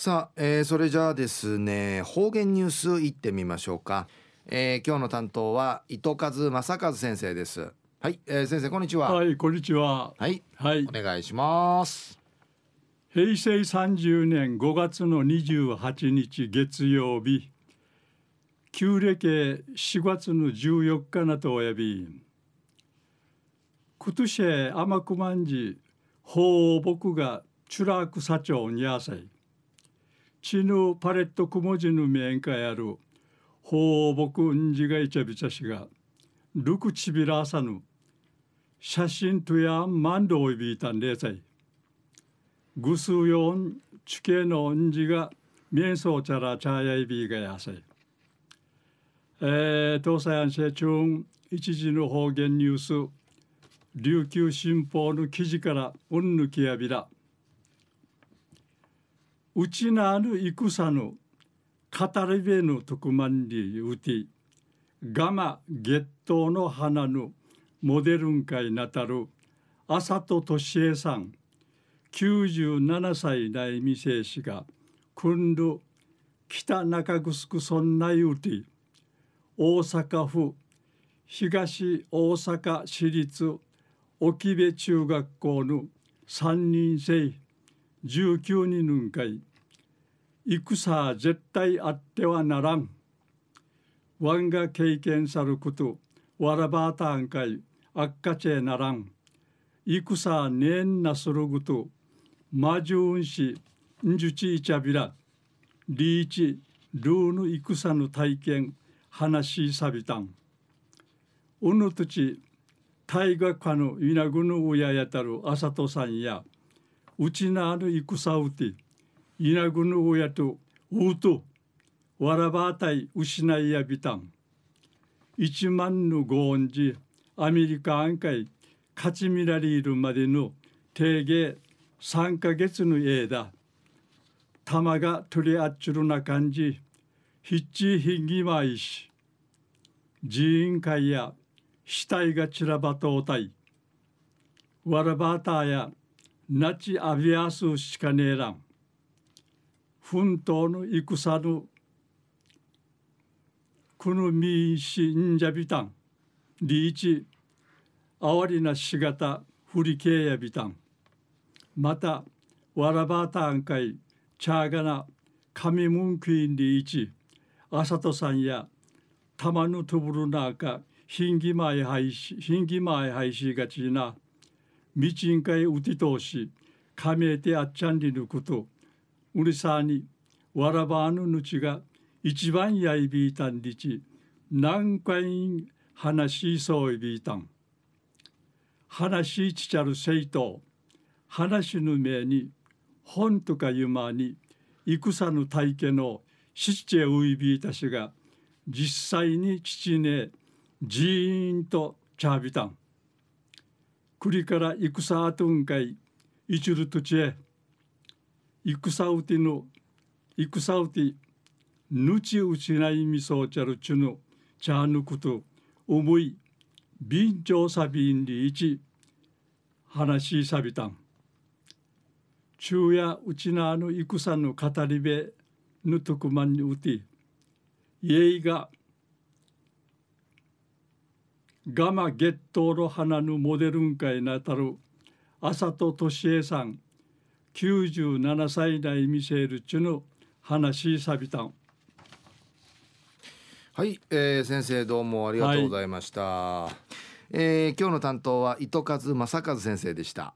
さあ、えー、それじゃあですね方言ニュースいってみましょうか、えー、今日の担当は糸数正和先生です。はい、えー、先生こんにちは。はいこんにちは。はい、はい、お願いします。平成30年5月の28日月曜日旧暦4月の14日なとおやび。今年天熊寺法僕がチュラーク社長にゃさいチヌパレットクモジヌ面会ある法僕んじがいちゃびちゃしがルクチビラーサヌ写真とやマンドをびいたんでさいぐすうよん地形のんじが面相チャラチャーヤイビーがやさいえー、東西安社中一時の方言ニュース琉球新報の記事からうんぬきやびら。うちなある戦の語り部の特番にうてガマ月頭の花のモデルン会なたる浅戸俊恵さん97歳内未成氏が君る北中城村内うて大阪府東大阪市立沖部中学校の3人生19人会戦絶対あってはならん。ワンが経験さること、わらばたんかい、あっかちえならん。戦ねんなすること、まじゅうんし、んじゅちいちゃびら、リーチ、ルーの戦の体験、話しさびたん。うぬとち、大学科の稲ぐの親やたるあさとさんや、うちなある戦うて、イナグヌウヤとウトわらばあたい失いやびたん一万のご恩じアメリカ案会勝ちみられるまでの定芸3ヶ月の間玉が取りあっちゅるな感じひっちひんぎまいし寺院会や死体が散らばとうたい。わらばあたやなちあびやすしかねえらん。奮闘の戦のこのみしんじゃびたん。リーチ哀りなしがたふりけやびたん。またわらばたんかいチャーガナ神文句インリーチあさとさんやたまのとぶるなかひんぎまいはいしひんぎまいはいしがちなみちんかいうてとおしかめてあっちゃんりぬことうりさにわらばぬぬちが一番やいびいたんりち何回話しそういびいたん。話しちちゃる生徒話ぬめに本とかゆまに戦の体験のしちえういびいたしが実際に父ねじーんとちゃびたん。栗から戦あとんかいいちるとちえ戦うての戦うてぬちうちないみそうちゃるちゅぬちゃぬこと思いびんちょうさびんりいち話しさびたん。昼夜うちなあの戦の語り部ぬとくまんにうて家いがガマゲットの花のモデルン会なたる浅戸俊恵さん。97歳代見せるちゅの話さびたんはい、えー、先生どうもありがとうございました、はい、えー、今日の担当は糸数正和先生でした